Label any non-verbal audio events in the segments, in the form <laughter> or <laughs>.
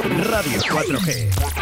Radio 4G.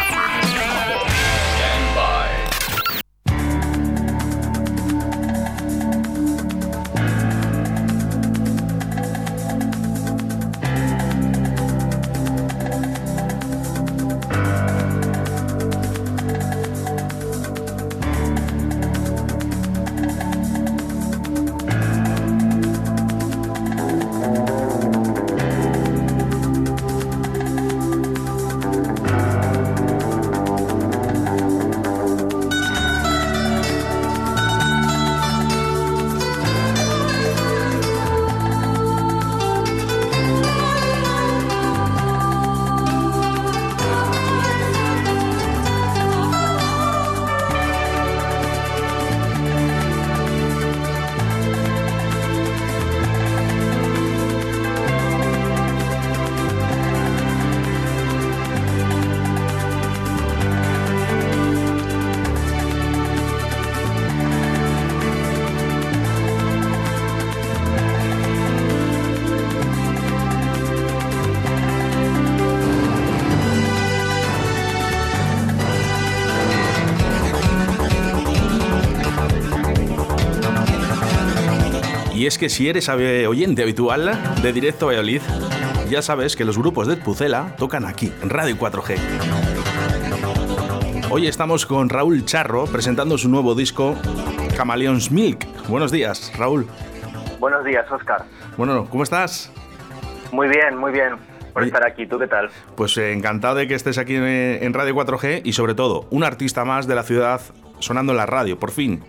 Y es que si eres oyente habitual de Directo Valladolid, ya sabes que los grupos de Pucela tocan aquí, en Radio 4G. Hoy estamos con Raúl Charro presentando su nuevo disco Camaleons Milk. Buenos días, Raúl. Buenos días, Oscar. Bueno, ¿cómo estás? Muy bien, muy bien por Oye. estar aquí. ¿Tú qué tal? Pues eh, encantado de que estés aquí en, en Radio 4G y sobre todo, un artista más de la ciudad sonando en la radio, por fin.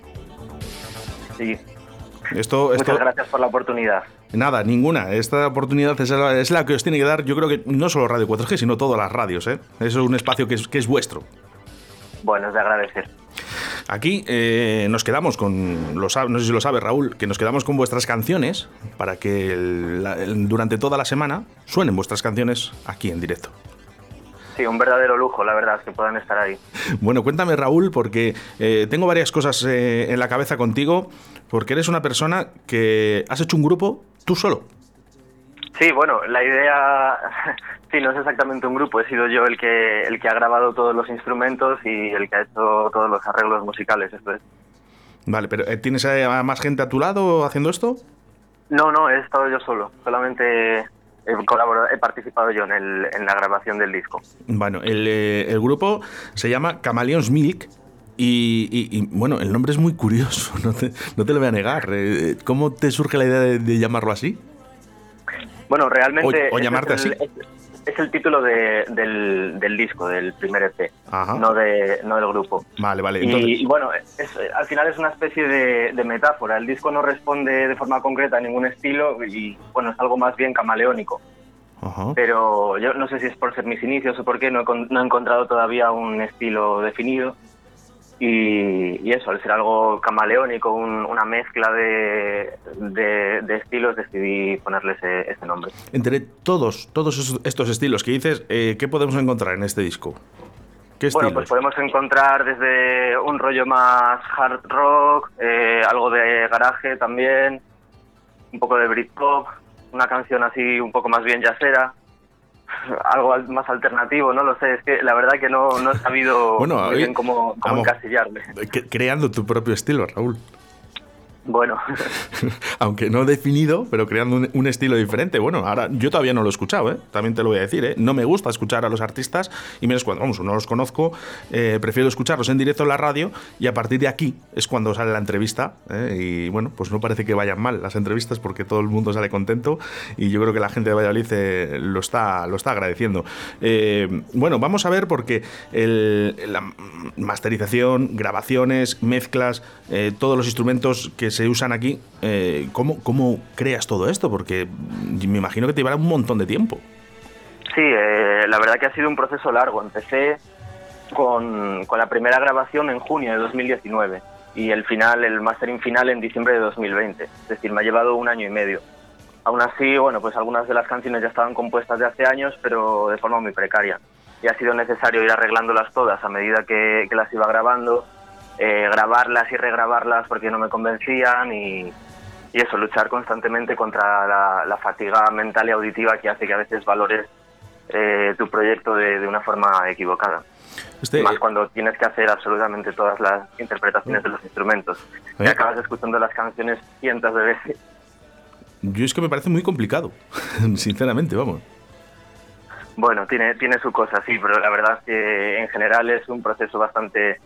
Sí. Esto, esto, Muchas gracias por la oportunidad. Nada, ninguna. Esta oportunidad es la, es la que os tiene que dar, yo creo que no solo Radio 4G, sino todas las radios. ¿eh? Eso es un espacio que es, que es vuestro. Bueno, es de agradecer. Aquí eh, nos quedamos con, lo no sé si lo sabe Raúl, que nos quedamos con vuestras canciones para que el- la- el- durante toda la semana suenen vuestras canciones aquí en directo. Sí, un verdadero lujo, la verdad, que puedan estar ahí. Bueno, cuéntame Raúl, porque eh, tengo varias cosas eh, en la cabeza contigo, porque eres una persona que has hecho un grupo tú solo. Sí, bueno, la idea, <laughs> sí, no es exactamente un grupo, he sido yo el que el que ha grabado todos los instrumentos y el que ha hecho todos los arreglos musicales. Esto es. Vale, pero eh, ¿tienes a más gente a tu lado haciendo esto? No, no, he estado yo solo. Solamente he participado yo en, el, en la grabación del disco. Bueno, el, eh, el grupo se llama Camaleons Milk y, y- y, bueno, el nombre es muy curioso, <laughs> no te, no te lo voy a negar. Eh, ¿Cómo te surge la idea de, de llamarlo así? Bueno, realmente. O- llamarte es el, así. Es, es el título de- del, del disco, del primer EP, Ajá. no, de, no del grupo. Vale, vale. Y, Entonces, y bueno, es- al final es una especie de, de metáfora. El disco no responde de forma concreta a ningún estilo y bueno, es algo más bien camaleónico. Ajá. Pero yo no sé si es por ser mis inicios o por qué, no he, no he encontrado todavía un estilo definido. Y, y eso, al ser algo camaleónico, un- una mezcla de, de- de estilos, decidí ponerle ese, ese nombre. Entre todos, todos estos estilos que dices, eh, ¿qué podemos encontrar en este disco? ¿Qué Bueno, estilos? pues podemos encontrar desde un rollo más hard rock, eh, algo de garaje también, un poco de Britpop, una canción así un poco más bien jazzera, algo al- más alternativo, no lo sé, es que la verdad que no, no he sabido Bueno, muy bien cómo, cómo vamos. encasillarme. Que- creando tu propio estilo, Raúl. Bueno, <laughs> Aunque no definido, pero creando un, estilo diferente. Bueno, ahora yo todavía no lo he escuchado, ¿eh? también te lo voy a decir. ¿eh? No me gusta escuchar a los artistas y menos cuando, vamos, no los conozco. eh, prefiero escucharlos en directo en la radio y a partir de aquí es cuando sale la entrevista. ¿eh? Y bueno, pues no parece que vayan mal las entrevistas porque todo el mundo sale contento y yo creo que la gente de Valladolid eh, lo, está, lo está agradeciendo. Bueno, vamos a ver porque la masterización, grabaciones, mezclas, todos los instrumentos que se usan aquí, eh, ¿cómo, ¿cómo creas todo esto? Porque me imagino que te llevará un montón de tiempo. sí, eh, la verdad que ha sido un proceso largo. Empecé con, con la primera grabación en junio de 2019 y el final, el mastering final en diciembre de 2020. Es decir, me ha llevado un año y medio. Aún así, bueno, pues algunas de las canciones ya estaban compuestas de hace años, pero de forma muy precaria. Y ha sido necesario ir arreglándolas todas a medida que las iba grabando, eh, grabarlas y regrabarlas porque no me convencían y, y eso, luchar constantemente contra la, la fatiga mental y auditiva que hace que a veces valores eh, tu proyecto de, de, una forma equivocada. Este, Más cuando tienes que hacer absolutamente todas las interpretaciones de los instrumentos. Y acabas escuchando las canciones cientos de veces. Yo es que me parece muy complicado, <laughs> sinceramente, vamos. Bueno, tiene, tiene su cosa, sí, pero la verdad es que en general es un proceso bastante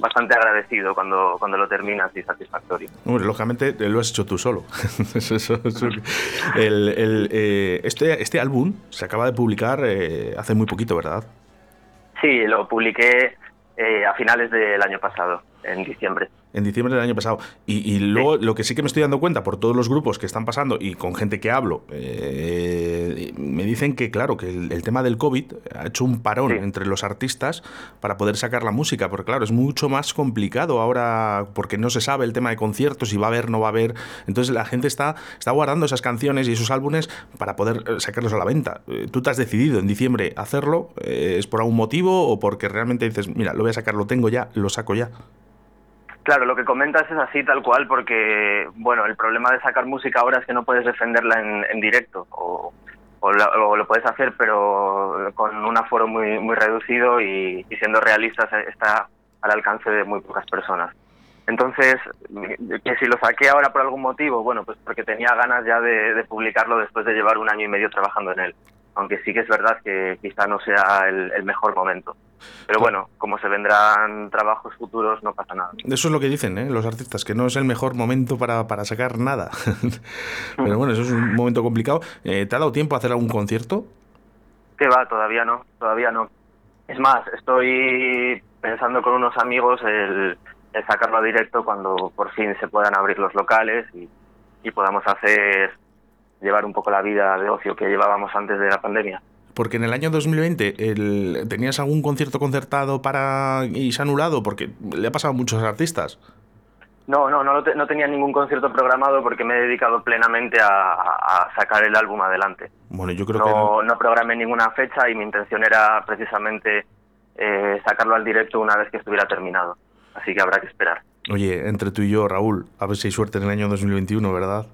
bastante agradecido cuando, cuando lo terminas y satisfactorio. Bueno, lógicamente lo has hecho tú solo. <laughs> el, el, eh, este, este álbum se acaba de publicar eh, hace muy poquito, ¿verdad? Sí, lo publiqué eh, a finales del año pasado, en diciembre en diciembre del año pasado. Y, luego lo que sí que me estoy dando cuenta por todos los grupos que están pasando y con gente que hablo, eh, me dicen que, claro, que el, tema del COVID ha hecho un parón entre los artistas para poder sacar la música, porque claro, es mucho más complicado ahora porque no se sabe el tema de conciertos, si va a haber, no va a haber. Entonces la gente está, está guardando esas canciones y esos álbumes para poder eh, sacarlos a la venta. Eh, Tú te has decidido en diciembre hacerlo, ¿es por algún motivo o porque realmente dices, mira, lo voy a sacar, lo tengo ya, lo saco ya? Claro, lo que comentas es así tal cual porque, bueno, el problema de sacar música ahora es que no puedes defenderla en, directo o, lo, puedes hacer pero con un aforo muy, reducido y, siendo realistas está al alcance de muy pocas personas. Entonces, que si lo saqué ahora por algún motivo, bueno, pues porque tenía ganas ya de publicarlo después de llevar un año y medio trabajando en él aunque sí que es verdad que quizá no sea el, mejor momento. Pero bueno, como se vendrán trabajos futuros, no pasa nada. Eso es lo que dicen ¿eh? los artistas, que no es el mejor momento para, para sacar nada. <laughs> Pero bueno, eso es un momento complicado. Eh, ¿Te ha dado tiempo a hacer algún concierto? Que va, todavía no, todavía no. Es más, estoy pensando con unos amigos el, sacarlo a directo cuando por fin se puedan abrir los locales y, y podamos hacer llevar un poco la vida de ocio que llevábamos antes de la pandemia. Porque en el año 2020 el, tenías algún concierto concertado para y se ha anulado porque le ha pasado a muchos artistas. No, no, no, no tenía ningún concierto programado porque me he dedicado plenamente a, sacar el álbum adelante. Bueno, yo creo no, que no programé ninguna fecha y mi intención era precisamente eh, sacarlo al directo una vez que estuviera terminado. Así que habrá que esperar. Oye, entre tú y yo, Raúl, a ver si hay suerte en el año 2021, ¿verdad?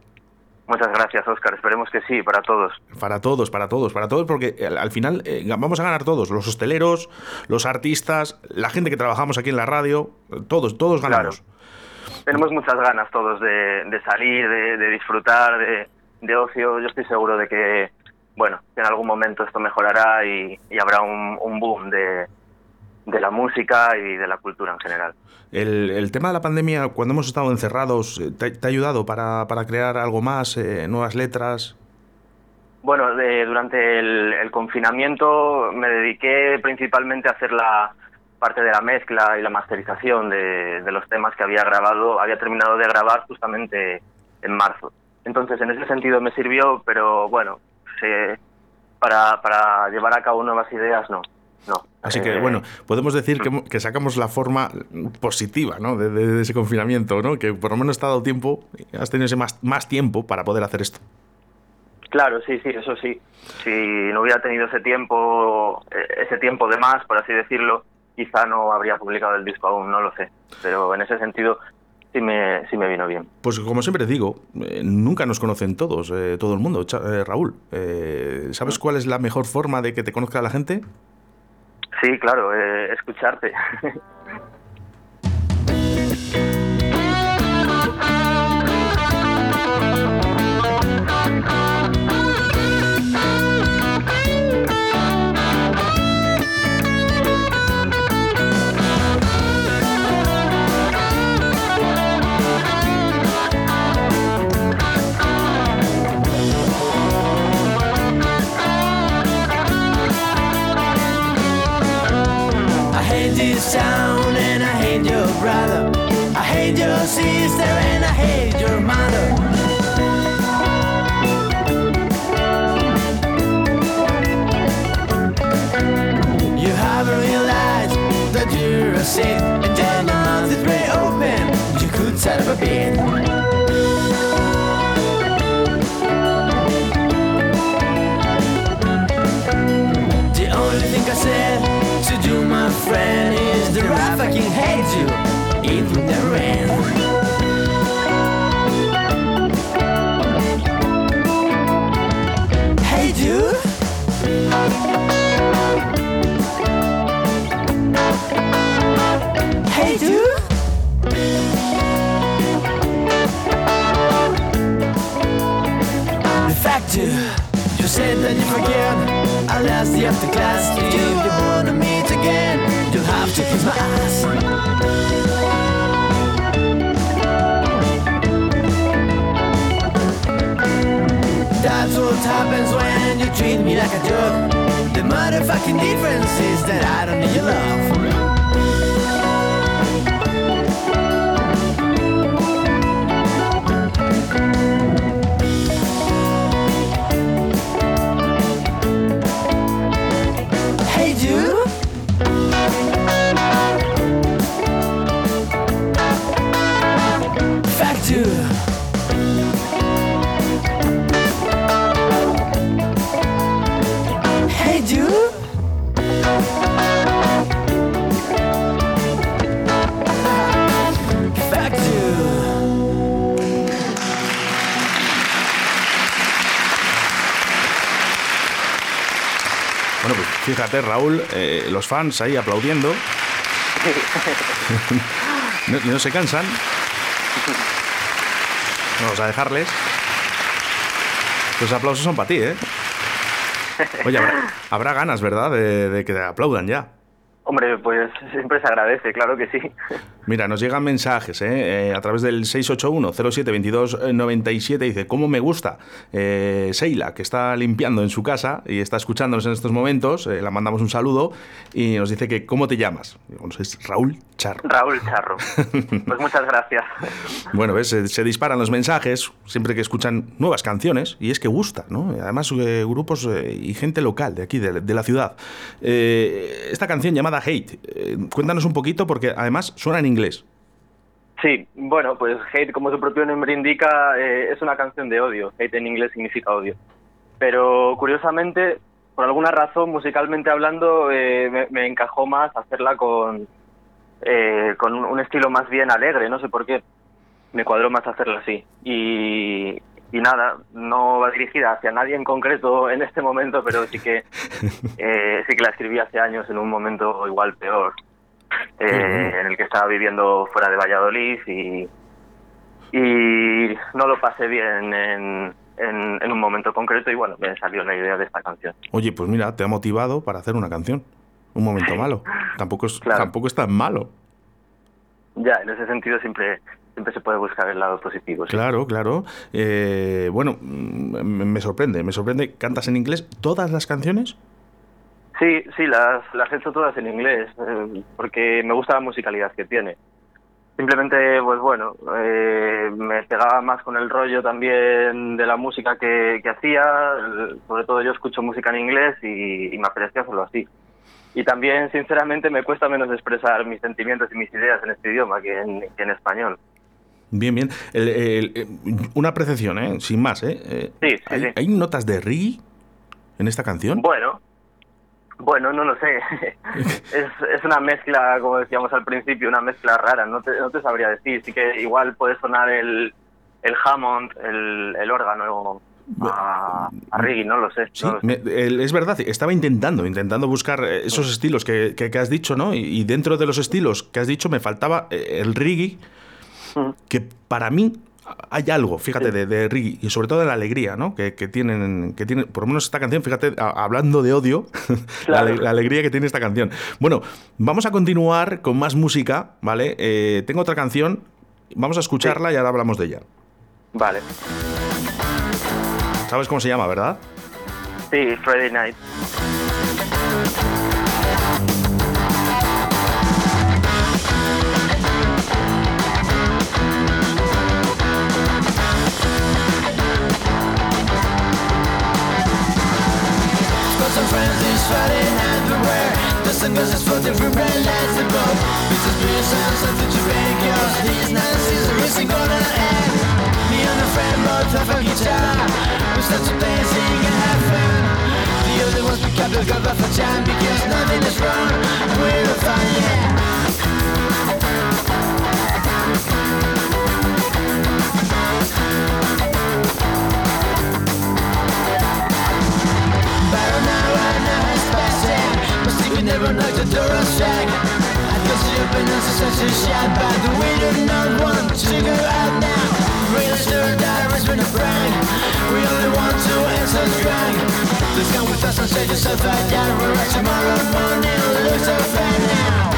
Muchas gracias, Oscar. Esperemos que sí, para todos. Para todos, para todos, para todos, porque al, final eh, vamos a ganar todos, los hosteleros, los artistas, la gente que trabajamos aquí en la radio, todos, todos ganamos. Tenemos muchas ganas todos de, salir, de, disfrutar, de, ocio. Yo estoy seguro de que, bueno, en algún momento esto mejorará y, habrá un boom de, de la música y de la cultura en general. El, tema de la pandemia, cuando hemos estado encerrados, eh, ¿te, ha ayudado para, para, crear algo más, eh, nuevas letras? Bueno, durante el, confinamiento me dediqué principalmente a hacer la parte de la mezcla y la masterización de, los temas que había grabado, había terminado de grabar justamente en marzo. Entonces, en ese sentido me sirvió, pero bueno, para, para llevar a cabo nuevas ideas no. No. Así que, eh, bueno, podemos decir que, sacamos la forma positiva ¿no? de, ese confinamiento, ¿no? que por lo menos te ha dado tiempo, has tenido ese más, más tiempo para poder hacer esto. Claro, sí, sí, eso sí. Si no hubiera tenido ese tiempo, eh, ese tiempo de más, por así decirlo, quizá no habría publicado el disco aún, no lo sé. Pero en ese sentido sí me, sí me vino bien. Pues como siempre digo, eh, nunca nos conocen todos, todo el mundo. Raúl, ¿sabes mm. cuál es la mejor forma de que te conozca la gente? Sí, claro, eh, escucharte. <laughs> sister and I hate your mother. You haven't realized that you're a sin, and then your mouth is very open. You could set up a bit. The only thing I said to do, my friend, is that I fucking hate you. It to. You said that you forget. I last you after class. If you wanna meet again, you'll have to kiss my ass. That's what happens when you treat me like a jerk. The motherfucking difference is that I don't need your love. Raúl, eh, los fans ahí aplaudiendo. no, no se cansan. Vamos a dejarles. Los aplausos son para ti, ¿eh? Oye, habrá, habrá ganas, ¿verdad? De, de que te aplaudan ya. Hombre, pues siempre se agradece, claro que sí. Mira, nos llegan mensajes ¿eh? Eh, a través del 681-07-2297. Dice, ¿cómo me gusta? Eh, Seila, que está limpiando en su casa y está escuchándonos en estos momentos, eh, la mandamos un saludo y nos dice que, ¿cómo te llamas? Digo, es Raúl Charro. Raúl Charro. <laughs> Pues muchas gracias. Bueno, ves, se, se disparan los mensajes siempre que escuchan nuevas canciones y es que gusta, ¿no? Además, eh, grupos eh, y gente local de aquí, de, de la ciudad. Eh, esta canción llamada Hate, eh, cuéntanos un poquito porque además suena en inglés. Sí, bueno, pues Hate, como su propio nombre indica, eh, es una canción de odio. Hate en inglés significa odio. Pero curiosamente, por alguna razón, musicalmente hablando, eh, me, me encajó más hacerla con, eh, con un, un estilo más bien alegre, no sé por qué. Me cuadró más hacerla así. Y, y nada, no va dirigida hacia nadie en concreto en este momento, pero sí que, <laughs> eh, sí que la escribí hace años en un momento igual peor, eh, en el que estaba viviendo fuera de Valladolid y, y no lo pasé bien en, en, en un momento concreto y bueno, me salió la idea de esta canción. Oye, pues mira, te ha motivado para hacer una canción. Un momento malo. Tampoco es, Claro. tampoco es tan malo. Ya, en ese sentido siempre, siempre se puede buscar el lado positivo. sí. Claro, claro. Eh, bueno, mm, me sorprende, me sorprende. ¿Cantas en inglés todas las canciones? Sí, sí, las, las he hecho todas en inglés, eh, porque me gusta la musicalidad que tiene. Simplemente, pues bueno, eh, me pegaba más con el rollo también de la música que, que hacía, sobre todo yo escucho música en inglés y, y me apetecía hacerlo así. Y también, sinceramente, me cuesta menos expresar mis sentimientos y mis ideas en este idioma que en, que en español. Bien, bien. El- el- eh, una apreciación, ¿eh? Sin más, ¿eh? Eh, Sí, sí, ¿hay, sí. hay notas de reggae en esta canción? Bueno, bueno, no lo sé. <laughs> es, es una mezcla, como decíamos al principio, una mezcla rara. No te, no te sabría decir. Sí que igual puede sonar el, el Hammond, el, el órgano a, a reggae, no lo sé. Sí, no lo sé. me- el- es verdad, estaba intentando, intentando buscar eh, esos estilos que, que- que has dicho, ¿no? Y, y dentro de los estilos que has dicho me faltaba eh, el reggae, Mm. que para mí hay algo, fíjate, de, de y sobre todo de la alegría, ¿no? Que, que tienen, que tiene, por lo menos esta canción, fíjate, a- hablando de odio, <laughs> Claro. la alegría que tiene esta canción. Bueno, vamos a continuar con más música, ¿vale? Eh, tengo otra canción, vamos a escucharla y ahora hablamos de ella. Vale. ¿Sabes cómo se llama, verdad? Sí, Friday Night. Friday beware The sunglasses floating from bright lights above It's a spirit sound something to break yours These nights is a and gonna end Me and a friend both have a guitar We start to play and sing have fun The other ones pick up the cover for time Because nothing is wrong We're fine, yeah strike I openness is such a shot But we do not want to go out now Real stir that has been a prank We only want to answer drag Please come with us and save yourself right down. We're right tomorrow morning. Looks so right now.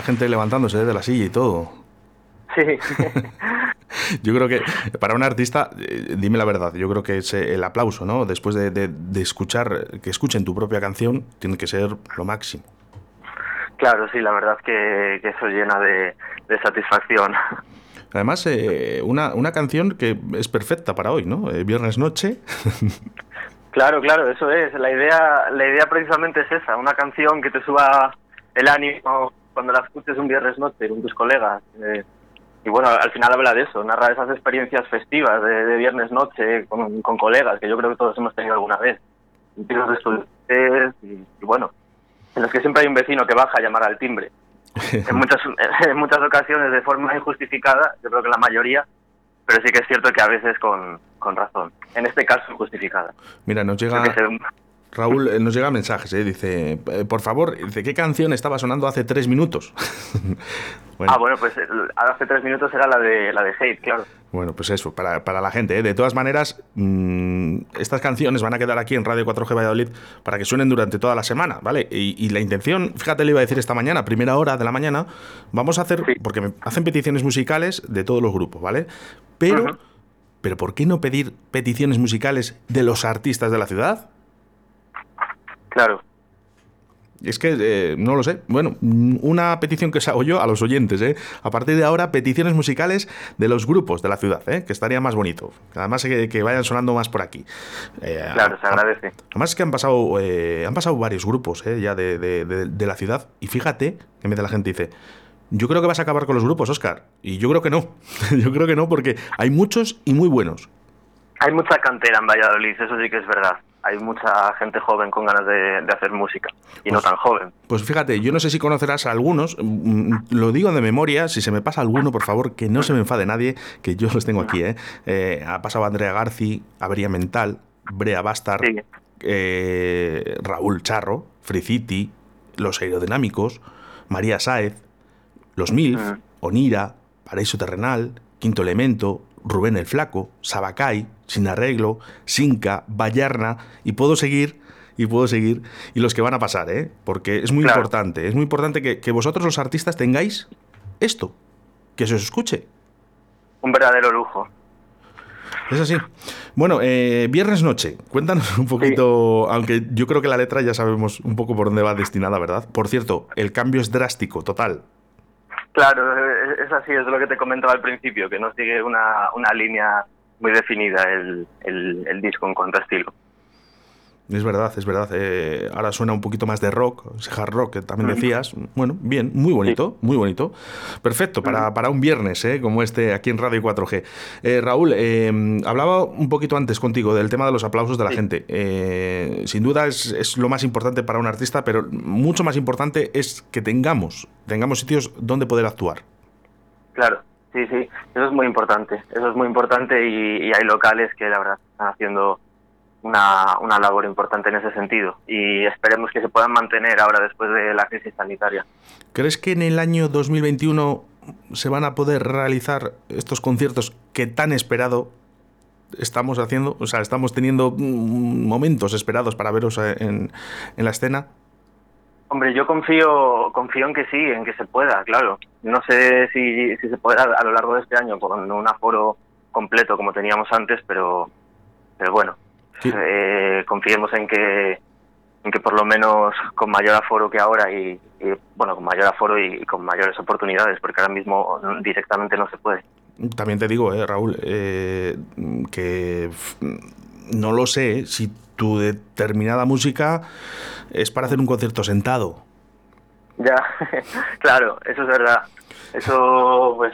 La gente levantándose de la silla y todo. Sí, <laughs> Yo creo que para un artista, eh, dime la verdad, yo creo que es eh, el aplauso, ¿no? Después de, de- de escuchar, que escuchen tu propia canción, tiene que ser lo máximo. claro, sí, la verdad que, que eso llena de, de satisfacción. Además, eh, una, una canción que es perfecta para hoy, ¿no? Eh, viernes noche. <laughs> Claro, claro, eso es. La idea, la idea precisamente es esa, una canción que te suba el ánimo cuando la escuches un viernes noche con tus colegas. Eh, y bueno, al final habla de eso, narra esas experiencias festivas de, de viernes noche con, con colegas que yo creo que todos hemos tenido alguna vez. En tiros de estudiantes y, y bueno, en los que siempre hay un vecino que baja a llamar al timbre. <laughs> En muchas, en muchas ocasiones de forma injustificada, yo creo que la mayoría, pero sí que es cierto que a veces con, con razón. En este caso, justificada. Mira, nos llega... Raúl, eh, nos llega mensajes, ¿eh? Dice, eh, por favor, dice, ¿qué canción estaba sonando hace tres minutos? <laughs> bueno, Ah, bueno, pues el- hace tres minutos era la de la de Hate, claro. Bueno, pues eso, para, para la gente. ¿eh? De todas maneras, mm, estas canciones van a quedar aquí en Radio 4G Valladolid para que suenen durante toda la semana, ¿vale? Y, y la intención, fíjate, le iba a decir esta mañana, primera hora de la mañana, vamos a hacer, Sí. porque me hacen peticiones musicales de todos los grupos, ¿vale? Pero, pero ¿por qué no pedir peticiones musicales de los artistas de la ciudad? Claro. Es que eh, no lo sé. Bueno, una petición que os hago yo a los oyentes, ¿eh? A partir de ahora, peticiones musicales de los grupos de la ciudad, ¿eh? Que estaría más bonito. Además, que, que vayan sonando más por aquí. Eh, Claro, se agradece. Además es que han pasado, eh, han pasado varios grupos ¿eh? ya de, de- de- de la ciudad. Y fíjate que en vez de la gente dice, yo creo que vas a acabar con los grupos, Oscar. Y yo creo que no. <laughs> yo creo que no, porque hay muchos y muy buenos. Hay mucha cantera en Valladolid, eso sí que es verdad. Hay mucha gente joven con ganas de, de hacer música. Y no Pues- tan joven. Pues fíjate, yo no sé si conocerás a algunos, mm, mm, lo digo de memoria, si se me pasa alguno, por favor, que no se me enfade nadie, que yo los tengo aquí, ¿eh? Eh, ha pasado Andrea Garci, Avería Mental, Brea Bastard, Sí. eh, Raúl Charro, Friciti, Los Aerodinámicos, María Sáez, Los Milf. Onira, Paraíso Terrenal, Quinto Elemento, Rubén el Flaco, Sabacay, Sin Arreglo, Sinca, Vallarna, y puedo seguir, y puedo seguir, y los que van a pasar, ¿eh? Porque es muy Claro. importante, es muy importante que, que vosotros los artistas tengáis esto, que se os escuche. Un verdadero lujo. Es así. Bueno, eh, viernes noche, cuéntanos un poquito, aunque yo creo que la letra ya sabemos un poco por dónde va destinada, ¿verdad? Por cierto, el cambio es drástico, total. Claro, es así, es lo que te comentaba al principio, que no sigue una, una línea muy definida el, el, el disco en cuanto a estilo. Es verdad, es verdad. Eh, ahora suena un poquito más de rock, hard rock que también decías. Bueno, bien, muy bonito, muy bonito. Perfecto, para, para un viernes, ¿eh? como este aquí en Radio 4G. Eh, Raúl, eh, hablaba un poquito antes contigo del tema de los aplausos de la gente. Eh, sin duda es, es lo más importante para un artista, pero mucho más importante es que tengamos, tengamos sitios donde poder actuar. Claro, sí, sí, eso es muy importante, eso es muy importante y, hay locales que la verdad están haciendo una, una labor importante en ese sentido y esperemos que se puedan mantener ahora después de la crisis sanitaria. ¿Crees que en el año 2021 se van a poder realizar estos conciertos que tan esperado estamos haciendo? O sea, estamos teniendo mm, momentos esperados para veros eh, en, en la escena. Hombre, yo confío confío en que sí, en que se pueda, claro. No sé si, si se podrá a lo largo de este año con un aforo completo como teníamos antes, pero pero bueno, Sí. eh, confiemos en que en que por lo menos con mayor aforo que ahora y, y, bueno con mayor aforo y, y con mayores oportunidades, porque ahora mismo directamente no se puede. También te digo, eh, Raúl, eh, que no lo sé si tu determinada música es para hacer un concierto sentado. Ya, <laughs> claro, eso es verdad. Eso pues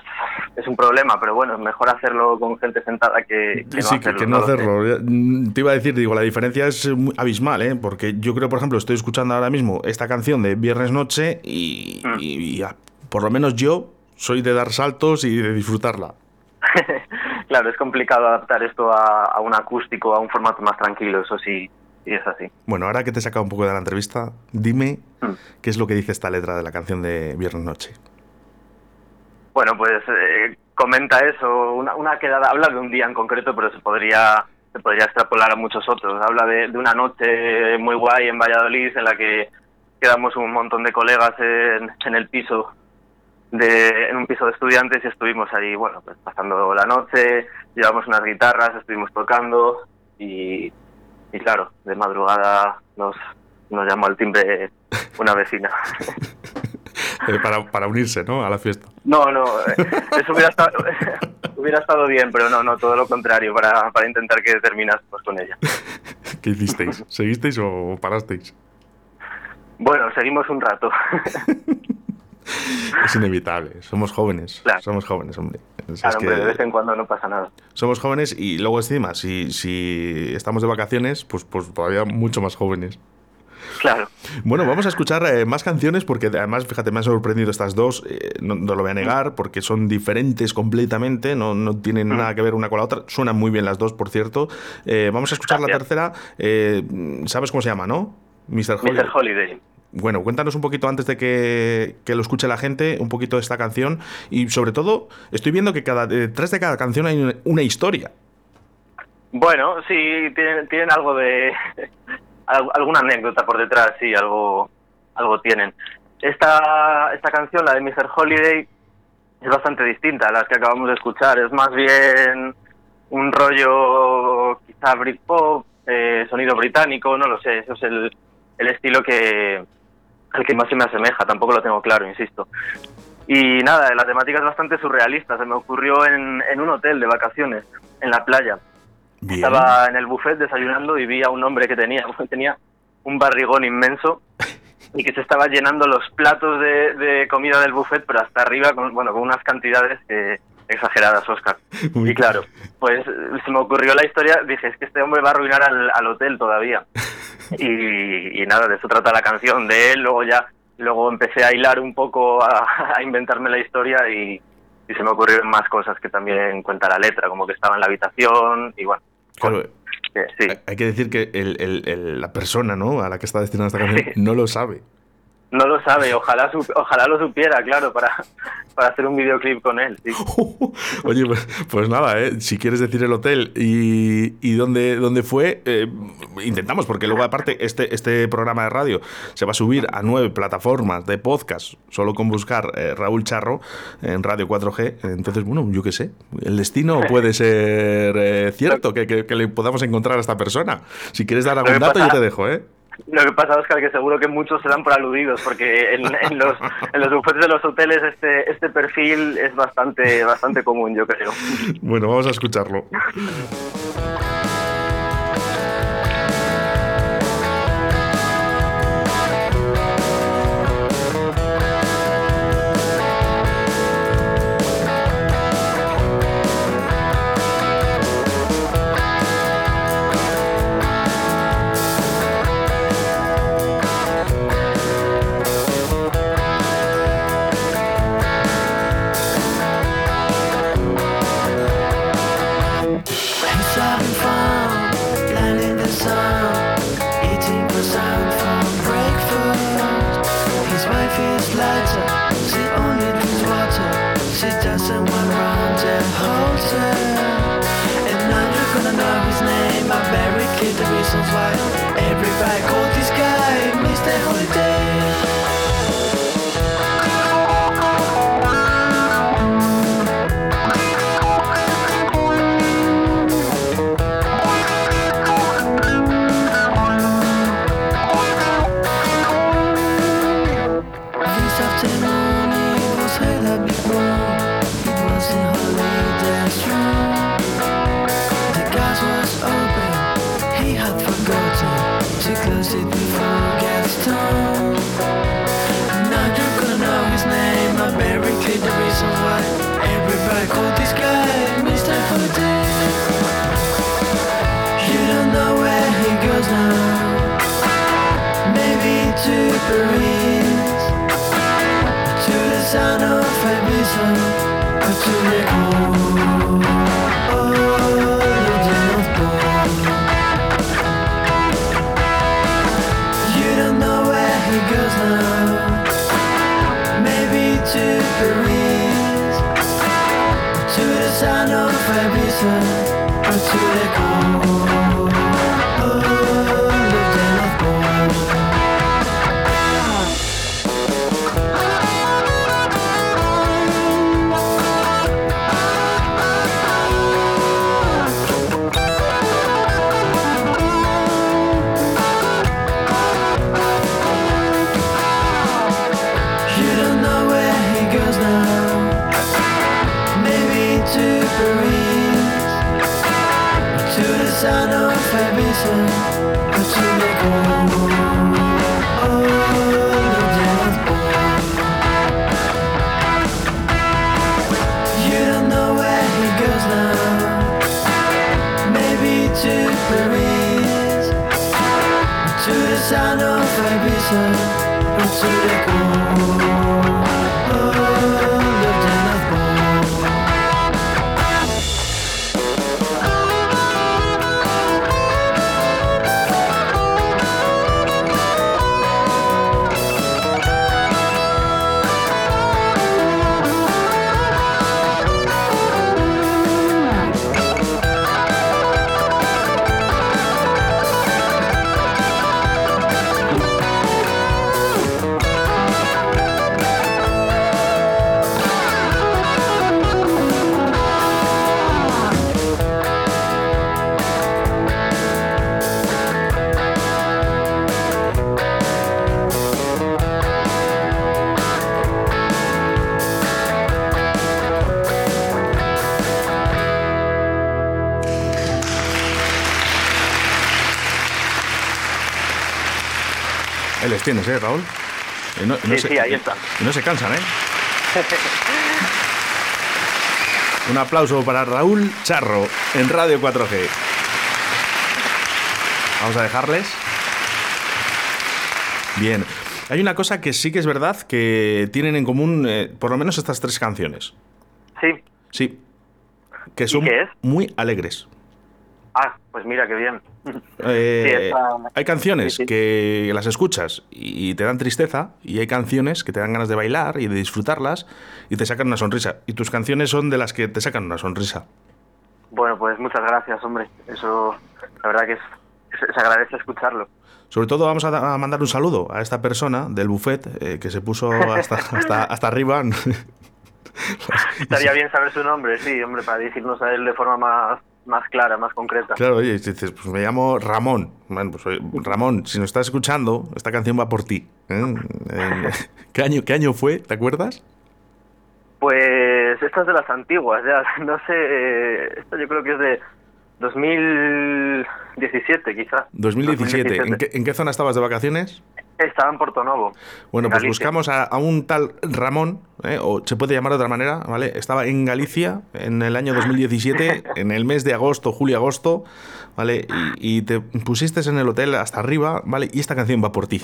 es un problema, pero bueno, es mejor hacerlo con gente sentada que, que no sí, que, hacerlo. que no hacerlo. Mm, Te iba a decir, digo, la diferencia es abismal, ¿eh? Porque yo creo, por ejemplo, estoy escuchando ahora mismo esta canción de Viernes Noche y, Mm. y- y, ah, por lo menos yo soy de dar saltos y de disfrutarla. <laughs> claro, es complicado adaptar esto a, a un acústico, a un formato más tranquilo, eso sí, sí es así. Bueno, ahora que te he sacado un poco de la entrevista, dime Mm. qué es lo que dice esta letra de la canción de Viernes Noche. Bueno, pues eh, comenta eso, una, una quedada, habla de un día en concreto, pero se podría se podría extrapolar a muchos otros. Habla de, de una noche muy guay en Valladolid en la que quedamos un montón de colegas en, en el piso de en un piso de estudiantes y estuvimos ahí, bueno, pues pasando la noche, llevamos unas guitarras, estuvimos tocando y, y claro, de madrugada nos nos llamó al timbre una vecina. <laughs> Eh, para, para unirse, ¿no? A la fiesta. No, no, eh, eso hubiera estado, <laughs> hubiera estado bien, pero no, no, todo lo contrario, para, para intentar que terminásemos con ella. <laughs> ¿Qué hicisteis? ¿Seguisteis o parasteis? Bueno, seguimos un rato. Es inevitable. Somos jóvenes. Claro. Somos jóvenes, hombre. Es Claro, que hombre, de vez en cuando no pasa nada. somos jóvenes y luego encima, si, si estamos de vacaciones, pues, pues todavía mucho más jóvenes. Claro. Bueno, vamos a escuchar eh, más canciones porque además, fíjate, me han sorprendido estas dos, eh, no, no lo voy a negar, porque son diferentes completamente, no, no tienen nada que ver una con la otra, suenan muy bien las dos, por cierto. Eh, vamos a escuchar la tercera, ¿sabes cómo se llama, no? Mr. Holiday. Mr. Holiday. Bueno, cuéntanos un poquito antes de que, lo escuche la gente, un poquito de esta canción y sobre todo, estoy viendo que cada detrás de cada canción hay una- historia. Bueno, sí, tienen, tienen algo de... <laughs> al- alguna anécdota por detrás, sí, algo, algo tienen. Esta, esta canción, la de Mr. Holiday, es bastante distinta a las que acabamos de escuchar. Es más bien un rollo quizá Britpop, eh, sonido británico, no lo sé. Eso es el, el estilo que al que más se me asemeja. Tampoco lo tengo claro, insisto. Y nada, la temática es bastante surrealista. Se me ocurrió en, en un hotel de vacaciones, en la playa. Bien. Estaba en el buffet desayunando y vi a un hombre que tenía, <laughs> tenía un barrigón inmenso y que se estaba llenando los platos de, de comida del buffet, pero hasta arriba, con, bueno, con unas cantidades eh, exageradas, Oscar. Uy. Y claro, pues se me ocurrió la historia, dije, es que este hombre va a arruinar al, al hotel todavía. <laughs> Y, y nada, de eso trata la canción, de él, luego ya, luego empecé a hilar un poco, a, a inventarme la historia y, y se me ocurrieron más cosas que también cuenta la letra, como que estaba en la habitación y bueno, Claro, que sí. hay- hay que decir que el- el- el- la persona ¿no? a la que está destinada esta canción no lo sabe. No lo sabe, ojalá ojalá lo supiera, claro, para, para hacer un videoclip con él. sí. <laughs> Oye, pues, pues nada, ¿eh? si quieres decir el hotel y, y dónde, dónde fue, eh, intentamos, porque luego aparte este, este programa de radio se va a subir a nueve plataformas de podcast, solo con buscar eh, Raúl Charro en Radio 4G. Entonces, bueno, yo qué sé, el destino <laughs> puede ser eh, cierto, que, que- que le podamos encontrar a esta persona. Si quieres dar algún dato, yo te dejo, ¿eh? Lo que pasa, Oscar, que seguro que muchos se dan por aludidos, porque en, los, en los buffets de los hoteles este, este perfil es bastante, bastante común, yo creo. Bueno, vamos a escucharlo. To the wind To Naples! You don't know where he goes now. Maybe to Paris, to the sound of Or to the cold. Tienes, ¿eh, Raúl? Y no, y no Sí, se, sí, ahí están. y no se cansan, ¿eh? <laughs> Un aplauso para Raúl Charro en Radio 4G. Vamos a dejarles. Bien. Hay una cosa que sí que es verdad que tienen en común, eh, por lo menos estas tres canciones. Sí. Sí. Que son qué es? muy alegres. Ah, pues mira qué bien. Eh, <laughs> Sí, esta- Hay canciones sí, sí. que las escuchas y te dan tristeza y hay canciones que te dan ganas de bailar y de disfrutarlas y te sacan una sonrisa. Y tus canciones son de las que te sacan una sonrisa. Bueno, pues muchas gracias, hombre. Eso, la verdad que es, se, se agradece escucharlo. Sobre todo vamos a, da- a mandar un saludo a esta persona del buffet eh, que se puso hasta, hasta, <laughs> hasta arriba. <laughs> Estaría bien saber su nombre, sí, hombre, para decirnos a él de forma más, más clara, más concreta. Claro, oye, dices, pues me llamo Ramón. Bueno, pues oye, Ramón, si nos estás escuchando, esta canción va por ti. ¿eh? <laughs> ¿Qué, año, ¿Qué año fue? ¿Te acuerdas? Pues esta es de las antiguas, ya, <laughs> no sé, esto yo creo que es de 2017 quizá. 2017. ¿En qué, en qué zona estabas de vacaciones? Estaba en Porto Novo. Bueno, en pues Galicia. buscamos a, a un tal Ramón, ¿eh? o se puede llamar de otra manera, ¿vale? Estaba en Galicia en el año 2017, <laughs> en el mes de agosto, julio-agosto, ¿vale? Y, y te pusiste en el hotel hasta arriba, ¿vale? Y esta canción va por ti.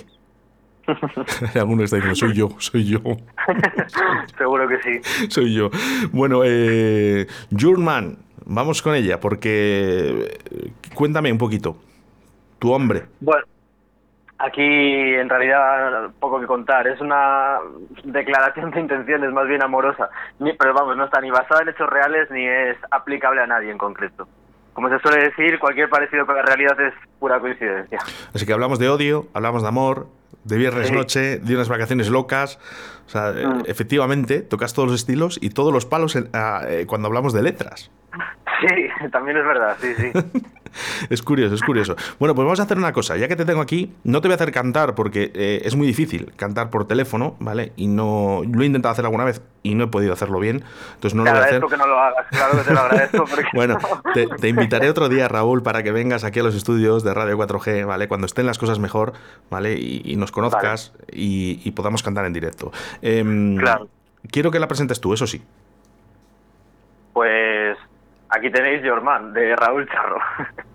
<laughs> Alguno está diciendo, soy yo, soy yo, <laughs> Seguro que sí. soy yo. Bueno, eh, Jurman, vamos con ella, porque eh, cuéntame un poquito. Tu hombre. Bueno, aquí en realidad poco que contar. Es una declaración de intenciones más bien amorosa. Ni- pero vamos, no está ni basada en hechos reales ni es aplicable a nadie en concreto. como se suele decir, cualquier parecido con la realidad es pura coincidencia. Así que hablamos de odio, hablamos de amor, de viernes Sí. noche, de unas vacaciones locas. O sea, Mm. efectivamente, tocas todos los estilos y todos los palos en- ah, eh, cuando hablamos de letras. Sí, también es verdad, sí, sí. <laughs> Es curioso, es curioso. Bueno, pues vamos a hacer una cosa. Ya que te tengo aquí, no te voy a hacer cantar porque eh, es muy difícil cantar por teléfono, ¿vale? Y no. Lo he intentado hacer alguna vez y no he podido hacerlo bien. Entonces no Te lo voy a hacer. agradezco que no lo hagas, claro que te lo agradezco. Porque <laughs> Bueno, te, te invitaré otro día, Raúl, para que vengas aquí a los estudios de Radio 4G, ¿vale? Cuando estén las cosas mejor, ¿vale? Y, y nos conozcas y, y podamos cantar en directo. Em, Claro. Quiero que la presentes tú, eso sí. Pues aquí tenéis Your de Raúl Charro. <laughs>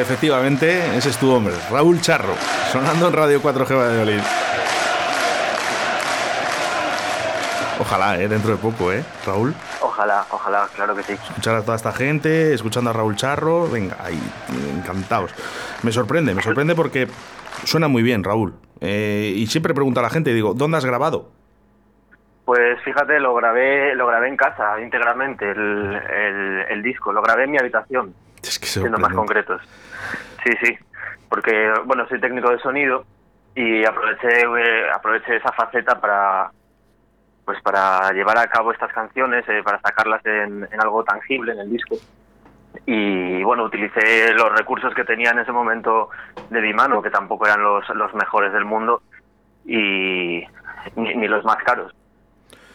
efectivamente, ese es tu hombre, Raúl Charro, sonando en Radio 4G Valladolid. Ojalá, ¿eh? dentro de poco, ¿eh, Raúl? Ojalá, ojalá, claro que sí. Escuchar a toda esta gente, escuchando a Raúl Charro, venga, ahí, encantados. Me sorprende, me sorprende porque suena muy bien, Raúl. Eh, y siempre pregunto a la gente, digo, ¿dónde has grabado? Pues fíjate, lo grabé, lo grabé en casa íntegramente, el, el, el disco, lo grabé en mi habitación, Es que siendo más concretos. Sí, sí, porque bueno, soy técnico de sonido y aproveché eh, aproveché esa faceta para pues para llevar a cabo estas canciones, eh, para sacarlas en, en algo tangible en el disco. Y bueno, utilicé los recursos que tenía en ese momento de mi mano, que tampoco eran los, los mejores del mundo y ni, ni los más caros.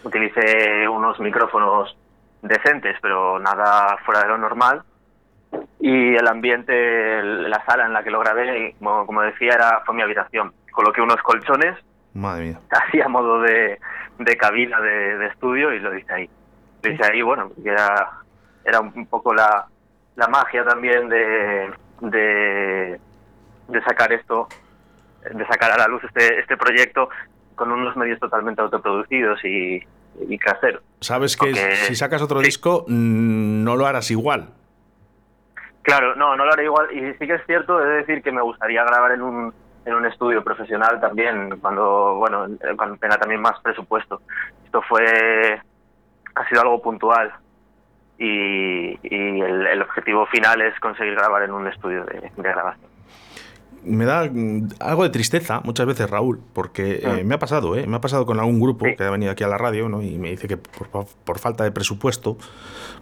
Utilicé unos micrófonos decentes, pero nada fuera de lo normal y el ambiente, la sala en la que lo grabé, como, como decía, era fue mi habitación. Coloqué unos colchones, Madre mía. <laughs> así a modo de, de cabina de, de estudio y lo hice ahí. Lo hice ahí, bueno, era, era un poco la, la magia también de, de, de sacar esto, de sacar a la luz este, este proyecto con unos medios totalmente autoproducidos y, y caseros. Sabes que si sacas otro Sí. disco, mm, no lo harás igual. Claro, no, no lo haré igual. Y sí que es cierto, he de decir que me gustaría grabar en un, en un estudio profesional también, cuando, bueno, cuando tenga también más presupuesto. Esto fue, ha sido algo puntual. Y, y el, el objetivo final es conseguir grabar en un estudio de, de grabación. Me da mm, algo de tristeza muchas veces, Raúl, porque eh, Ah. me ha pasado, ¿eh? Me ha pasado con algún grupo que ha venido aquí a la radio, ¿no? Y me dice que por, por falta de presupuesto,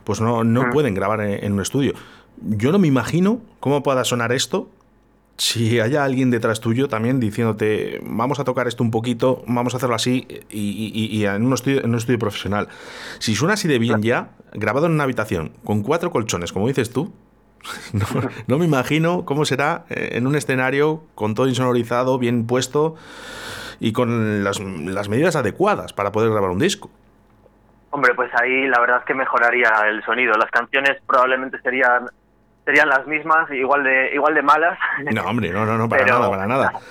pues no, no Ah. pueden grabar en, en un estudio. Yo no me imagino cómo pueda sonar esto si haya alguien detrás tuyo también diciéndote, vamos a tocar esto un poquito, vamos a hacerlo así, y, y- y en, un estudio, en un estudio profesional. Si suena así de bien ya, grabado en una habitación, con cuatro colchones, como dices tú, <laughs> no, no me imagino cómo será eh, en un escenario con todo insonorizado, bien puesto y con las, las medidas adecuadas para poder grabar un disco. Hombre, pues ahí la verdad es que mejoraría el sonido. Las canciones probablemente serían serían las mismas, igual de igual de malas. No, hombre, no, no, no, para Pero- nada, para nada. <laughs>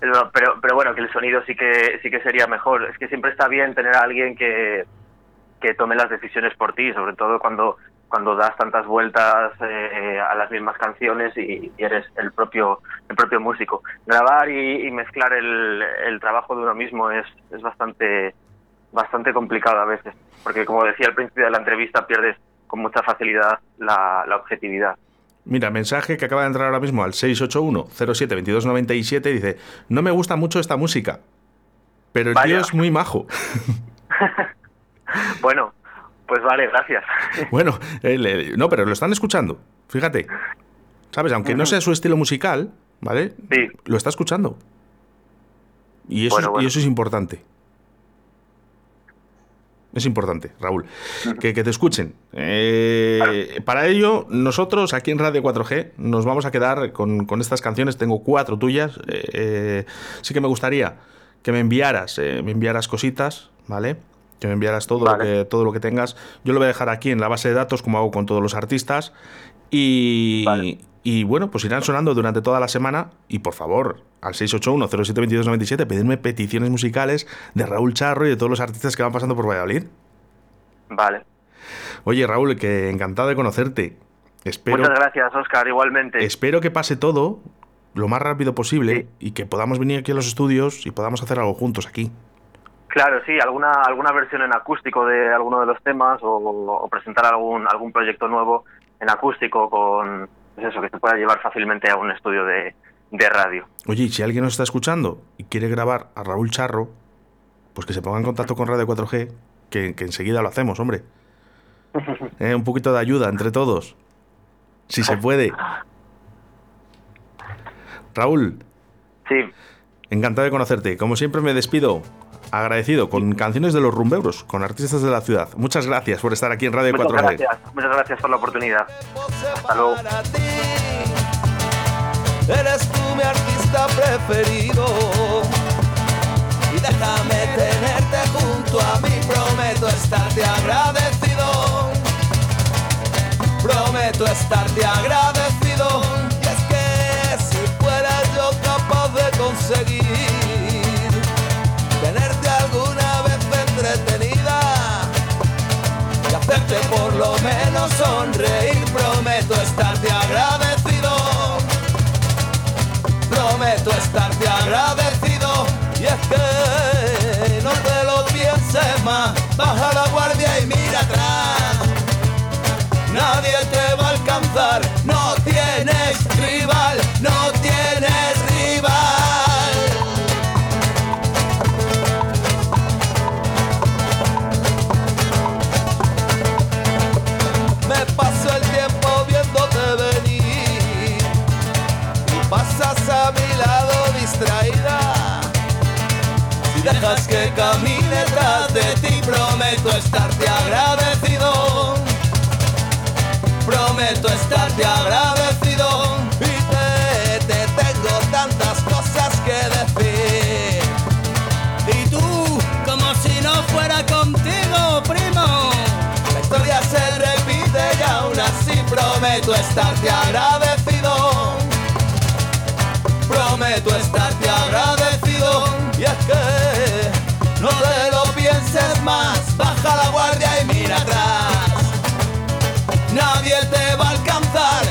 Pero, pero, pero bueno, que el sonido sí que sí que sería mejor. Es que siempre está bien tener a alguien que, que tome las decisiones por ti, sobre todo cuando cuando das tantas vueltas eh, a las mismas canciones y, y eres el propio el propio músico. Grabar y, y mezclar el, el trabajo de uno mismo es, es bastante bastante complicado a veces, porque como decía al principio de la entrevista pierdes con mucha facilidad la, la objetividad. Mira, mensaje que acaba de entrar ahora mismo al 681-07-2297 dice, no me gusta mucho esta música, pero el tío es muy majo. <laughs> Bueno, pues vale, gracias. <laughs> bueno, él- no, pero lo están escuchando, fíjate. ¿Sabes? Aunque no sea su estilo musical, ¿vale? Sí. Lo está escuchando. Y eso, Bueno, es- bueno. Y eso es importante. Es importante, Raúl, que, que te escuchen. Eh, Para ello, nosotros aquí en Radio 4G nos vamos a quedar con, con estas canciones. Tengo cuatro tuyas. Eh, eh, sí que me gustaría que me enviaras, eh, me enviaras cositas, ¿vale? Que me enviaras todo, Vale. lo que, todo lo que tengas. Yo lo voy a dejar aquí en la base de datos, como hago con todos los artistas. Y, Vale. Y bueno, pues irán sonando durante toda la semana. Y por favor, al 681-072297, pedirme peticiones musicales de Raúl Charro y de todos los artistas que van pasando por Valladolid. Vale. Oye, Raúl, que encantado de conocerte. Espero, Muchas gracias, Oscar, igualmente. espero que pase todo lo más rápido posible Sí. y que podamos venir aquí a los estudios y podamos hacer algo juntos aquí. Claro, sí, alguna alguna versión en acústico de alguno de los temas o, o presentar algún algún proyecto nuevo en acústico con pues eso que se pueda llevar fácilmente a un estudio de, de radio. Oye, y si alguien nos está escuchando y quiere grabar a Raúl Charro, pues que se ponga en contacto con Radio 4G, que, que enseguida lo hacemos, hombre. <laughs> Eh, un poquito de ayuda entre todos. Si se puede. Raúl, Sí, encantado de conocerte. Como siempre me despido agradecido con canciones de los rumbeuros, con artistas de la ciudad. Muchas gracias por estar aquí en Radio muchas 4G. gracias, muchas gracias por la oportunidad. Hasta luego. Eres tú mi artista preferido. Y déjame tenerte junto a mí. Prometo estarte agradecido. Prometo estarte agradecido. Y es que si fuera yo capaz de conseguir por lo menos sonreír, prometo estarte agradecido. Prometo estarte agradecido y es que no te lo pienses más, baja la guardia y mira atrás. Nadie te va a alcanzar, dejas que camine tras de ti, prometo estarte agradecido. Prometo estarte agradecido y te, te tengo tantas cosas que decir. Y tú, como si no fuera contigo, primo. La historia se repite y aún así prometo estarte agradecido. Prometo estarte no te lo pienses más, baja la guardia y mira atrás. Nadie te va a alcanzar,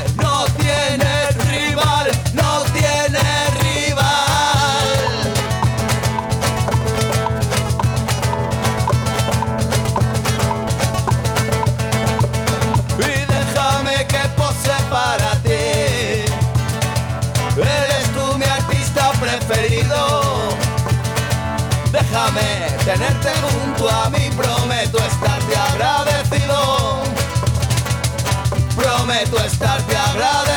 tenerte junto a mí, prometo estarte agradecido. Prometo estarte agradecido.